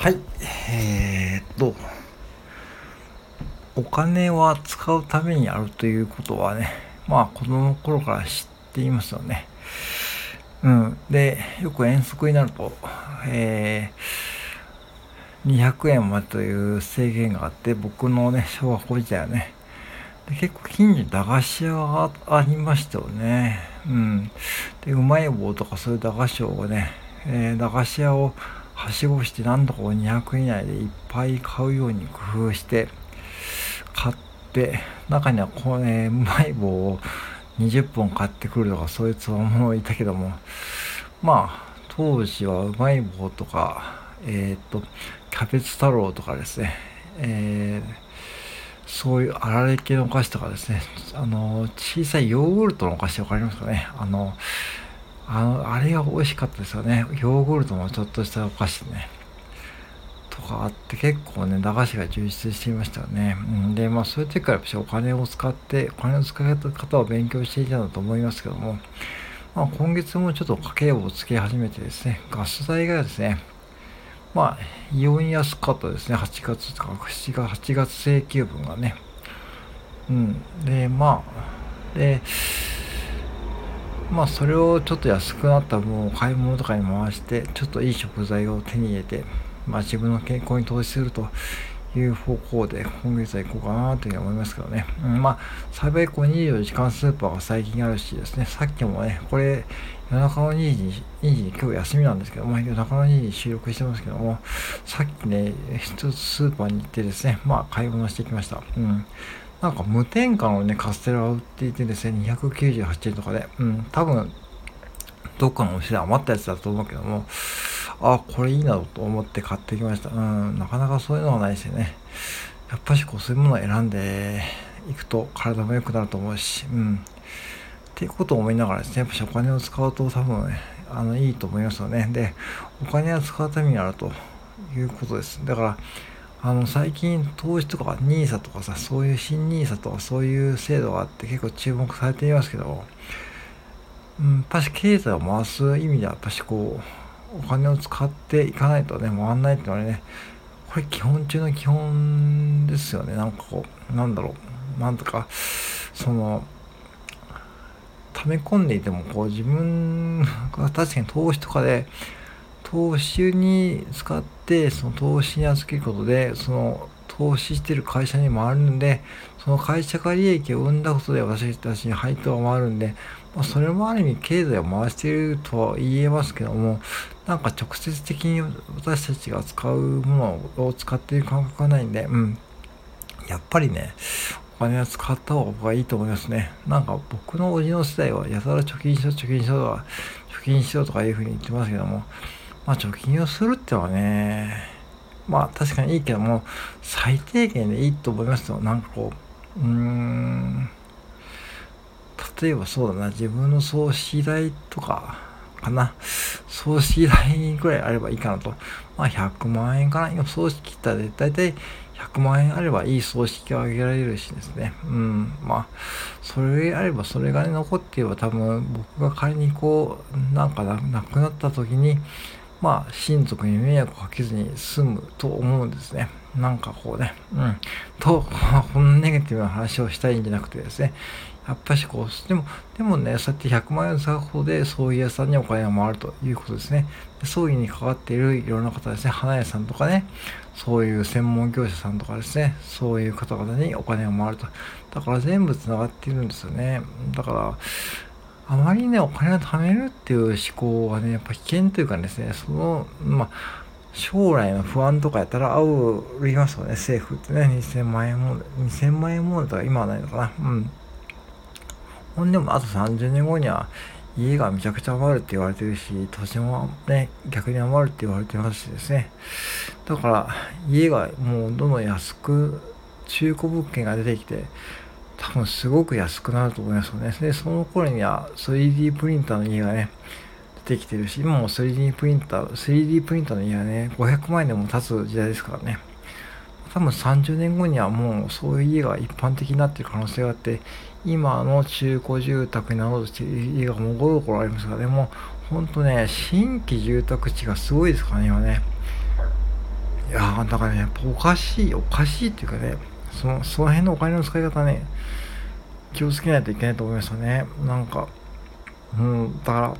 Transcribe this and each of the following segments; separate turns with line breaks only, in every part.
はい。えー、っとお金は使うためにあるということはねまあ子供の頃から知っていますよね。うん。でよく遠足になるとえー、200円までという制限があって僕のね小学校時代はねで結構近所に駄菓子屋がありましたよね。うん。でうまい棒とかそういう駄菓子をね、えー、駄菓子屋をはしごして何度か200円以内でいっぱい買うように工夫して買って中にはこうねうまい棒を20本買ってくるとかそういうつわものいたけどもまあ当時はうまい棒とかえっ、とキャベツ太郎とかですねえーそういうあられ系のお菓子とかですね、あの、小さいヨーグルトのお菓子わかりますかね？あの、あの、あれが美味しかったですよね。ヨーグルトのちょっとしたお菓子ね。とかあって結構ね、駄菓子が充実していましたよね。うん、で、まあそういう時からやっぱりお金を使って、お金の使い方を勉強していたんだと思いますけども、まあ今月もちょっと家計簿をつけ始めてですね、ガス代がですね、まあ、異様に安かったですね。8月とか7月、8月請求分がね。うん。で、まあ、で、まあ、それをちょっと安くなった分を買い物とかに回して、ちょっといい食材を手に入れて、まあ、自分の健康に投資するという方向で今月は行こうかなというふうに思いますけどね。うん、まあ、幸いこう24時間スーパーが最近あるしですね、さっきもね、これ夜中の2時に、2時に今日休みなんですけども、夜中の2時に収録してますけども、さっきね、一つスーパーに行ってですね、まあ買い物してきました。うん。なんか無添加のね、カステラを売っていてですね、298円とかで、うん、多分、どっかのお店で余ったやつだと思うけども、あ、これいいなと思って買ってきました。うん、なかなかそういうのはないですよね。やっぱしこう、そういうものを選んでいくと体も良くなると思うし、うん。っていうことを思いながらですね、やっぱしお金を使うと多分、ね、あの、いいと思いますよね。で、お金を使うためにあるということです。だから、あの、最近投資とか NISA とかさ、そういう新 NISA とかそういう制度があって結構注目されていますけど、うん、やっぱし経済を回す意味では、やっぱしこう、お金を使っていかないとね、回んないっていうのはね、これ基本中の基本ですよね。なんかこう、なんだろう、なんとか、その、溜め込んでいてもこう自分が確かに投資とかで投資に使ってその投資に預けることでその投資してる会社に回るんでその会社が利益を生んだことで私たちに配当が回るんで、まあ、それもある意味経済を回しているとは言えますけどもなんか直接的に私たちが使うものを使っている感覚がないんで、うん、やっぱりねお金は使った方がいいと思いますね。なんか僕のおじの世代はやたら貯金しろ、貯金しろとか、貯金しろとかいうふうに言ってますけども、まあ貯金をするってはね、まあ確かにいいけども、最低限でいいと思いますよ。なんかこう、うーん、例えばそうだな、自分の葬式代とか、かな。葬式代ぐらいあればいいかなと。まあ100万円かな。今葬式ったらだいたい100万円あればいい葬式をあげられるしですね。うん。まあ、それあればそれが、ね、残っていれば多分僕が仮にこう、なんかなくなった時に、まあ、親族に迷惑をかけずに済むと思うんですね。なんかこうね、うん。と、このネガティブな話をしたいんじゃなくてですね、やっぱしこう、でも、でもね、そうやって100万円使うことで、葬儀屋さんにお金が回るということですね。で葬儀に関わっているいろんな方ですね、花屋さんとかね、そういう専門業者さんとかですね、そういう方々にお金が回ると。だから全部繋がっているんですよね。だから、あまりね、お金を貯めるっていう思考はね、やっぱ危険というかですね、その、まあ、将来の不安とかやったら煽りますよね、政府ってね、2000万円も、2000万円もとか今はないのかな。うん。ほんでもあと30年後には家がめちゃくちゃ余るって言われてるし、土地もね、逆に余るって言われてますしですね。だから、家がもうどんどん安く、中古物件が出てきて、多分すごく安くなると思いますよね。で、その頃には 3D プリンターの家がね、出てきてるし、今も 3D プリンター、3D プリンターの家はね、500万円でも経つ時代ですからね。多分30年後にはもうそういう家が一般的になってる可能性があって、今の中古住宅になろうとしている家がもう5ろありますからね、もう本当ね、新規住宅地がすごいですからね、今ね。なかなからね、やっぱおかしい、おかしいっていうかね、その、その辺のお金の使い方ね、気をつけないといけないと思いますよね。なんか、うん、だから、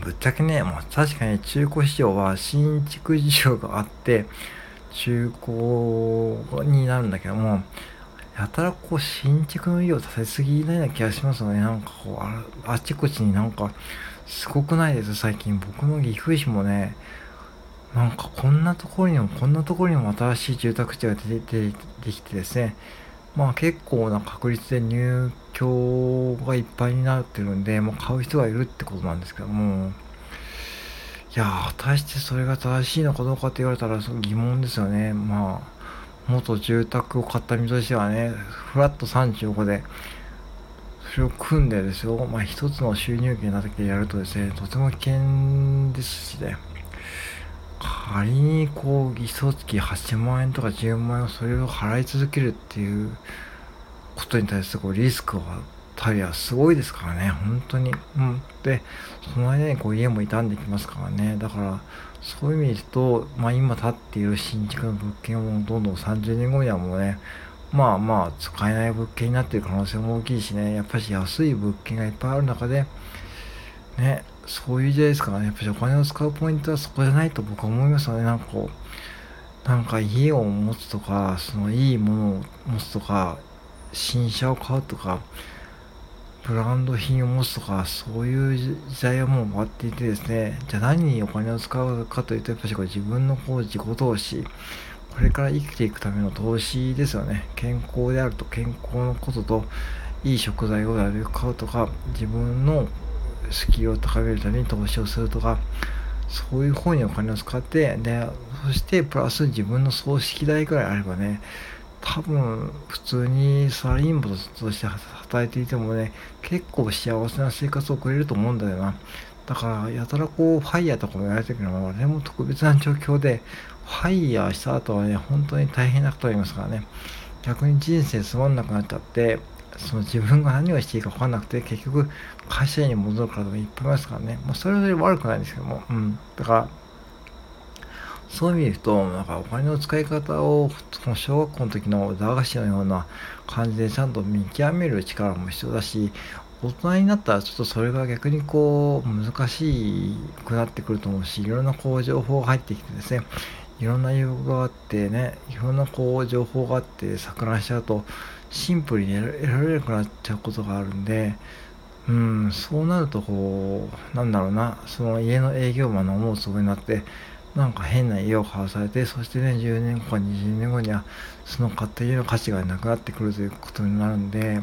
ぶっちゃけね、まあ、確かに中古市場は新築事情があって、中古になるんだけども、やたらこう新築の家を建てすぎないような気がしますよね。なんかこうあ、あちこちになんか、すごくないです最近。僕の岐阜市もね、なんかこんなところにもこんなところにも新しい住宅地が出てできてですね、まあ結構な確率で入居がいっぱいになってるんで、まあ、買う人がいるってことなんですけども、いや果たしてそれが正しいのかどうかって言われたら疑問ですよね。まあ、元住宅を買った身としてはね、フラット35で、それを組んでですよ、まあ一つの収入源なだけでやるとですね、とても危険ですしね。仮にこう、一月8万円とか10万円をそれを払い続けるっていうことに対してこうリスクはたりはすごいですからね、本当に。うん。で、その間にこう家も傷んできますからね。だから、そういう意味ですと、まあ今建っている新築の物件をどんどん30年後にはもうね、まあまあ使えない物件になっている可能性も大きいしね、やっぱり安い物件がいっぱいある中で、ね、そういう時代ですからね、やっぱりお金を使うポイントはそこじゃないと僕は思いますよね。なんかこう、なんか家を持つとか、そのいいものを持つとか、新車を買うとか、ブランド品を持つとか、そういう時代はもう終わっていてですね、じゃあ何にお金を使うかというと、やっぱりこれ自分のこう自己投資、これから生きていくための投資ですよね。健康であると健康のことと、いい食材をなるべく買うとか、自分のスキルを高めるために投資をするとか、そういう方にお金を使って、で、そしてプラス自分の葬式代ぐらいあればね、多分普通にサラリーマンとして働いていてもね、結構幸せな生活を送れると思うんだよな。だから、やたらこう、ファイヤーとかも言われてるけども、あれも特別な状況で、ファイヤーした後はね、本当に大変なことありますからね。逆に人生つまんなくなっちゃって、その自分が何をしていいか分かんなくて、結局会社に戻る方もいっぱいいますからね。まあ、それぞれ悪くないんですけども。うん。だから、そういう意味で言うと、なんかお金の使い方を、その小学校の時の駄菓子のような感じでちゃんと見極める力も必要だし、大人になったらちょっとそれが逆にこう難しくなってくると思うし、いろんなこう情報が入ってきてですね、いろんな用語があってね、いろんなこう情報があって錯乱しちゃうと、シンプルに得られなくなっちゃうことがあるんで、うん、そうなるとこう、なんだろうな、その家の営業マンの思うつぼになって、なんか変な家を買わされて、そしてね、10年後か20年後には、その買った家の価値がなくなってくるということになるんで、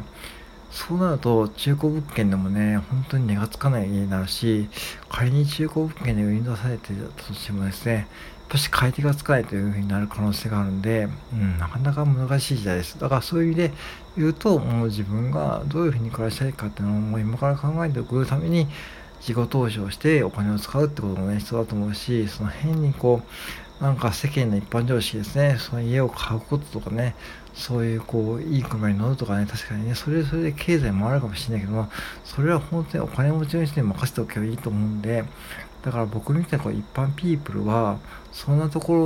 そうなると、中古物件でもね、本当に値がつかない家になるし、仮に中古物件で売り出されてたとしてもですね、ぱし買い手がつかないというふうになる可能性があるんで、うん、なかなか難しい時代です。だからそういう意味で言うと、もう自分がどういうふうに暮らしたいかっていうのをもう今から考えておくために、自己投資をしてお金を使うってこともね、必要だと思うし、その変にこう、なんか世間の一般常識ですね、その家を買うこととかね、そういうこう、いい車に乗るとかね、確かにね、それそれで経済もあるかもしれないけども、それは本当にお金持ちの人に任せておけばいいと思うんで、だから僕みたいなこう一般ピープルは、そんなところ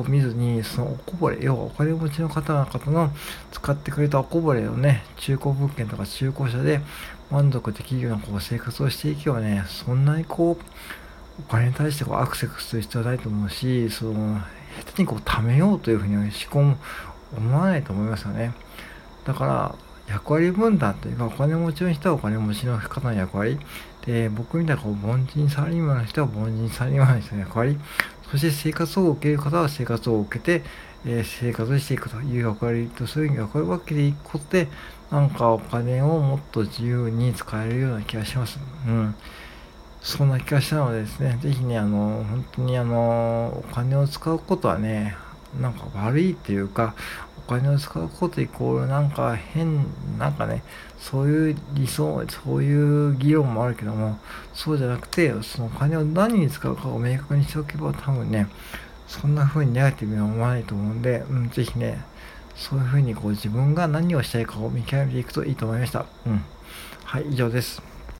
を見ずに、そのおこぼれ、要はお金持ちの方々の使ってくれたおこぼれをね、中古物件とか中古車で満足できるようなこう生活をしていけばね、そんなにこう、お金に対してこうアクセスする必要はないと思うし、その、下手にこう貯めようというふうに思考も思わないと思いますよね。だから、役割分担というか、お金持ちの人はお金持ちの方の役割。で、僕みたいなこう凡人サラリーマンの人は凡人サラリーマンの人の役割。そして生活を受ける方は生活を受けて、えー、生活していくという役割と、そういう役割分けていくことで、なんかお金をもっと自由に使えるような気がします。うん。そんな気がしたのでですね、ぜひね、あの、本当にあの、お金を使うことはね、なんか悪いっていうか、お金を使うことイコールなんか変、なんかね、そういう理想、そういう議論もあるけども、そうじゃなくて、そのお金を何に使うかを明確にしておけば多分ね、そんな風にネガティブに思わないと思うんで、うん、ぜひね、そういう風にこう自分が何をしたいかを見極めていくといいと思いました。うん。はい、以上です。